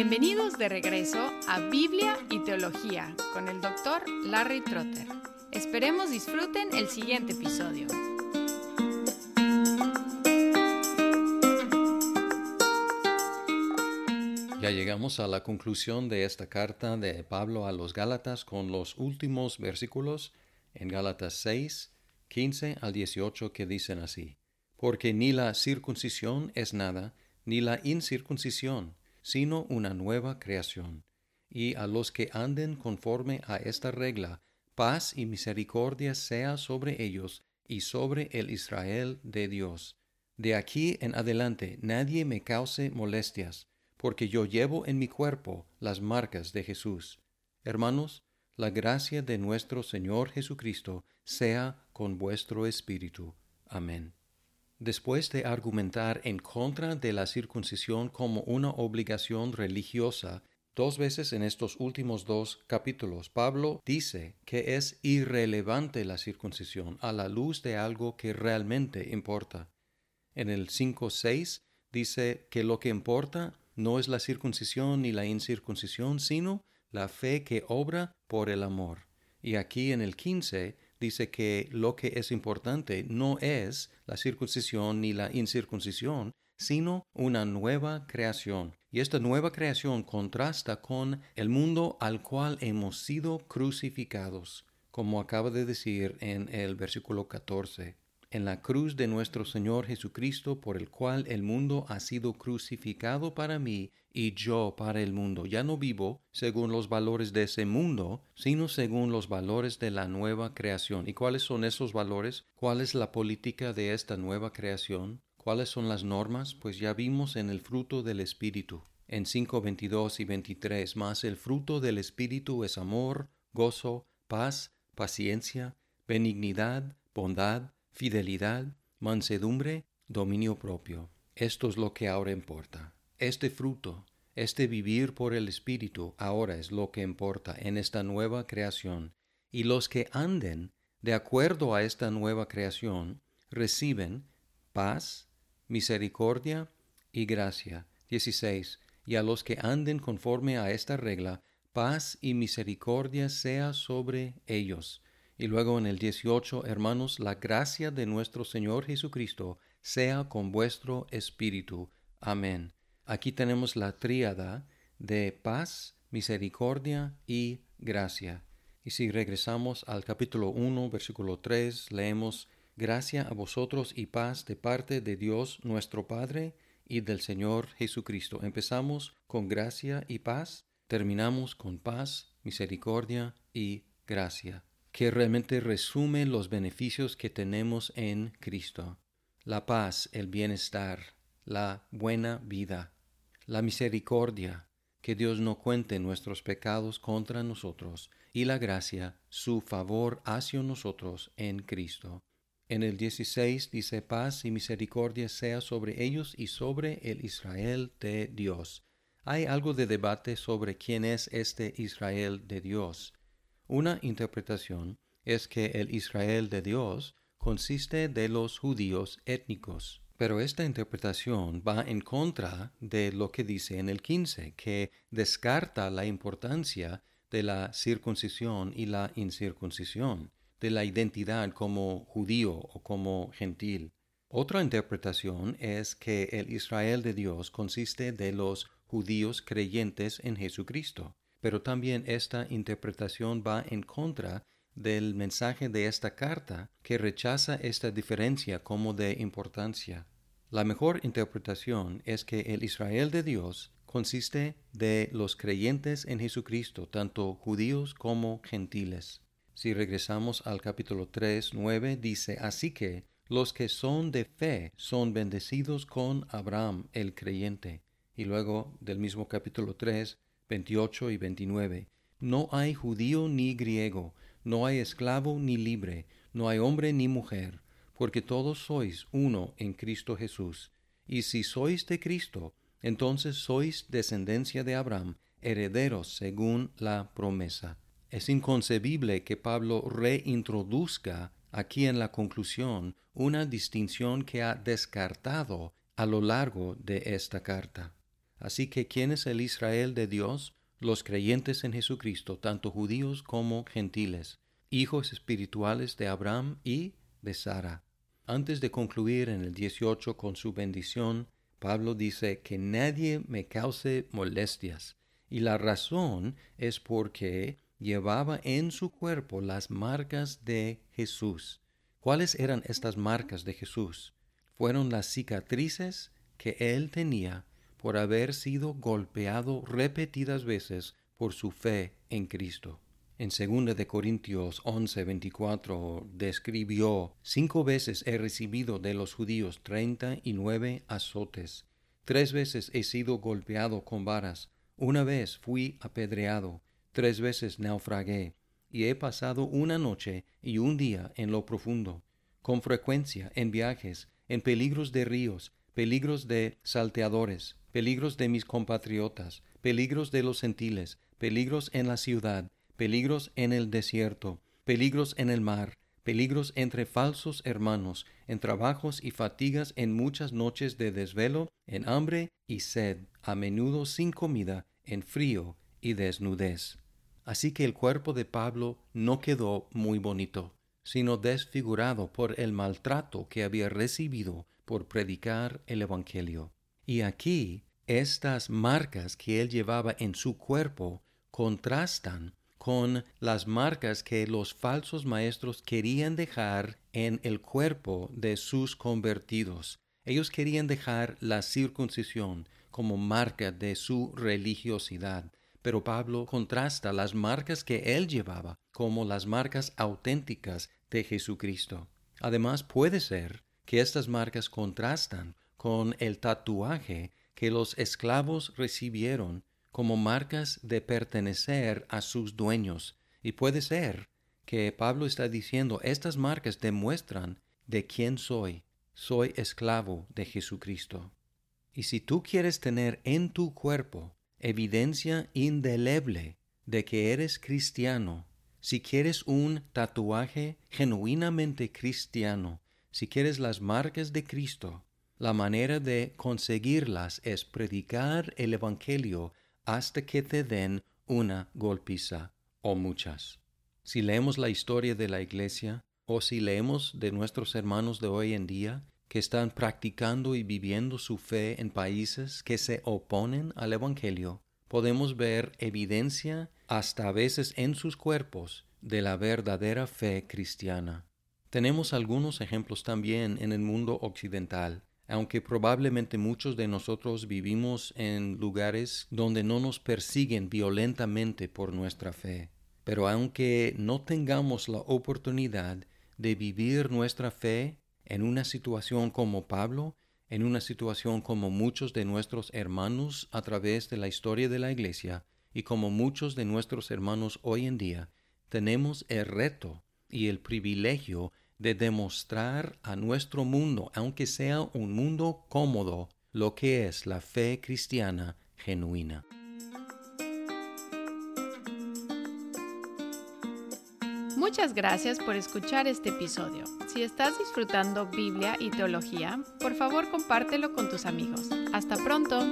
Bienvenidos de regreso a Biblia y Teología con el doctor Larry Trotter. Esperemos disfruten el siguiente episodio. Ya llegamos a la conclusión de esta carta de Pablo a los Gálatas con los últimos versículos en Gálatas 6, 15 al 18 que dicen así. Porque ni la circuncisión es nada, ni la incircuncisión, sino una nueva creación. Y a los que anden conforme a esta regla, paz y misericordia sea sobre ellos y sobre el Israel de Dios. De aquí en adelante nadie me cause molestias, porque yo llevo en mi cuerpo las marcas de Jesús. Hermanos, la gracia de nuestro Señor Jesucristo sea con vuestro espíritu. Amén. Después de argumentar en contra de la circuncisión como una obligación religiosa, dos veces en estos últimos dos capítulos, Pablo dice que es irrelevante la circuncisión a la luz de algo que realmente importa. En el 5.6 dice que lo que importa no es la circuncisión ni la incircuncisión, sino la fe que obra por el amor. Y aquí en el 15 dice que lo que es importante no es la circuncisión ni la incircuncisión, sino una nueva creación. Y esta nueva creación contrasta con el mundo al cual hemos sido crucificados, como acaba de decir en el versículo 14 en la cruz de nuestro Señor Jesucristo, por el cual el mundo ha sido crucificado para mí y yo para el mundo. Ya no vivo según los valores de ese mundo, sino según los valores de la nueva creación. ¿Y cuáles son esos valores? ¿Cuál es la política de esta nueva creación? ¿Cuáles son las normas? Pues ya vimos en el fruto del Espíritu. En 5, 22 y 23, más el fruto del Espíritu es amor, gozo, paz, paciencia, benignidad, bondad, fidelidad, mansedumbre, dominio propio. Esto es lo que ahora importa. Este fruto, este vivir por el Espíritu, ahora es lo que importa en esta nueva creación. Y los que anden de acuerdo a esta nueva creación reciben paz, misericordia y gracia. 16. Y a los que anden conforme a esta regla, paz y misericordia sea sobre ellos y luego en el 18, hermanos, la gracia de nuestro Señor Jesucristo sea con vuestro espíritu. Amén. Aquí tenemos la tríada de paz, misericordia y gracia. Y si regresamos al capítulo 1, versículo 3, leemos, Gracia a vosotros y paz de parte de Dios nuestro Padre y del Señor Jesucristo. Empezamos con gracia y paz, terminamos con paz, misericordia y gracia que realmente resume los beneficios que tenemos en Cristo. La paz, el bienestar, la buena vida, la misericordia, que Dios no cuente nuestros pecados contra nosotros, y la gracia, su favor hacia nosotros en Cristo. En el 16 dice paz y misericordia sea sobre ellos y sobre el Israel de Dios. Hay algo de debate sobre quién es este Israel de Dios. Una interpretación es que el Israel de Dios consiste de los judíos étnicos. Pero esta interpretación va en contra de lo que dice en el 15, que descarta la importancia de la circuncisión y la incircuncisión, de la identidad como judío o como gentil. Otra interpretación es que el Israel de Dios consiste de los judíos creyentes en Jesucristo pero también esta interpretación va en contra del mensaje de esta carta que rechaza esta diferencia como de importancia. La mejor interpretación es que el Israel de Dios consiste de los creyentes en Jesucristo, tanto judíos como gentiles. Si regresamos al capítulo 3, 9, dice, Así que los que son de fe son bendecidos con Abraham el creyente. Y luego del mismo capítulo 3, 28 y 29. No hay judío ni griego, no hay esclavo ni libre, no hay hombre ni mujer, porque todos sois uno en Cristo Jesús. Y si sois de Cristo, entonces sois descendencia de Abraham, herederos según la promesa. Es inconcebible que Pablo reintroduzca aquí en la conclusión una distinción que ha descartado a lo largo de esta carta. Así que, ¿quién es el Israel de Dios? Los creyentes en Jesucristo, tanto judíos como gentiles, hijos espirituales de Abraham y de Sara. Antes de concluir en el 18 con su bendición, Pablo dice que nadie me cause molestias, y la razón es porque llevaba en su cuerpo las marcas de Jesús. ¿Cuáles eran estas marcas de Jesús? Fueron las cicatrices que él tenía por haber sido golpeado repetidas veces por su fe en Cristo. En 2 de Corintios 11:24 describió, cinco veces he recibido de los judíos treinta y nueve azotes, tres veces he sido golpeado con varas, una vez fui apedreado, tres veces naufragué, y he pasado una noche y un día en lo profundo, con frecuencia en viajes, en peligros de ríos, peligros de salteadores, peligros de mis compatriotas, peligros de los gentiles, peligros en la ciudad, peligros en el desierto, peligros en el mar, peligros entre falsos hermanos, en trabajos y fatigas, en muchas noches de desvelo, en hambre y sed, a menudo sin comida, en frío y desnudez. Así que el cuerpo de Pablo no quedó muy bonito, sino desfigurado por el maltrato que había recibido por predicar el Evangelio. Y aquí estas marcas que él llevaba en su cuerpo contrastan con las marcas que los falsos maestros querían dejar en el cuerpo de sus convertidos. Ellos querían dejar la circuncisión como marca de su religiosidad, pero Pablo contrasta las marcas que él llevaba como las marcas auténticas de Jesucristo. Además, puede ser que estas marcas contrastan con el tatuaje que los esclavos recibieron como marcas de pertenecer a sus dueños. Y puede ser que Pablo está diciendo, estas marcas demuestran de quién soy. Soy esclavo de Jesucristo. Y si tú quieres tener en tu cuerpo evidencia indeleble de que eres cristiano, si quieres un tatuaje genuinamente cristiano, si quieres las marcas de Cristo, la manera de conseguirlas es predicar el Evangelio hasta que te den una golpiza o muchas. Si leemos la historia de la Iglesia, o si leemos de nuestros hermanos de hoy en día, que están practicando y viviendo su fe en países que se oponen al Evangelio, podemos ver evidencia hasta a veces en sus cuerpos de la verdadera fe cristiana. Tenemos algunos ejemplos también en el mundo occidental, aunque probablemente muchos de nosotros vivimos en lugares donde no nos persiguen violentamente por nuestra fe. Pero aunque no tengamos la oportunidad de vivir nuestra fe en una situación como Pablo, en una situación como muchos de nuestros hermanos a través de la historia de la Iglesia y como muchos de nuestros hermanos hoy en día, tenemos el reto y el privilegio de demostrar a nuestro mundo, aunque sea un mundo cómodo, lo que es la fe cristiana genuina. Muchas gracias por escuchar este episodio. Si estás disfrutando Biblia y teología, por favor compártelo con tus amigos. Hasta pronto.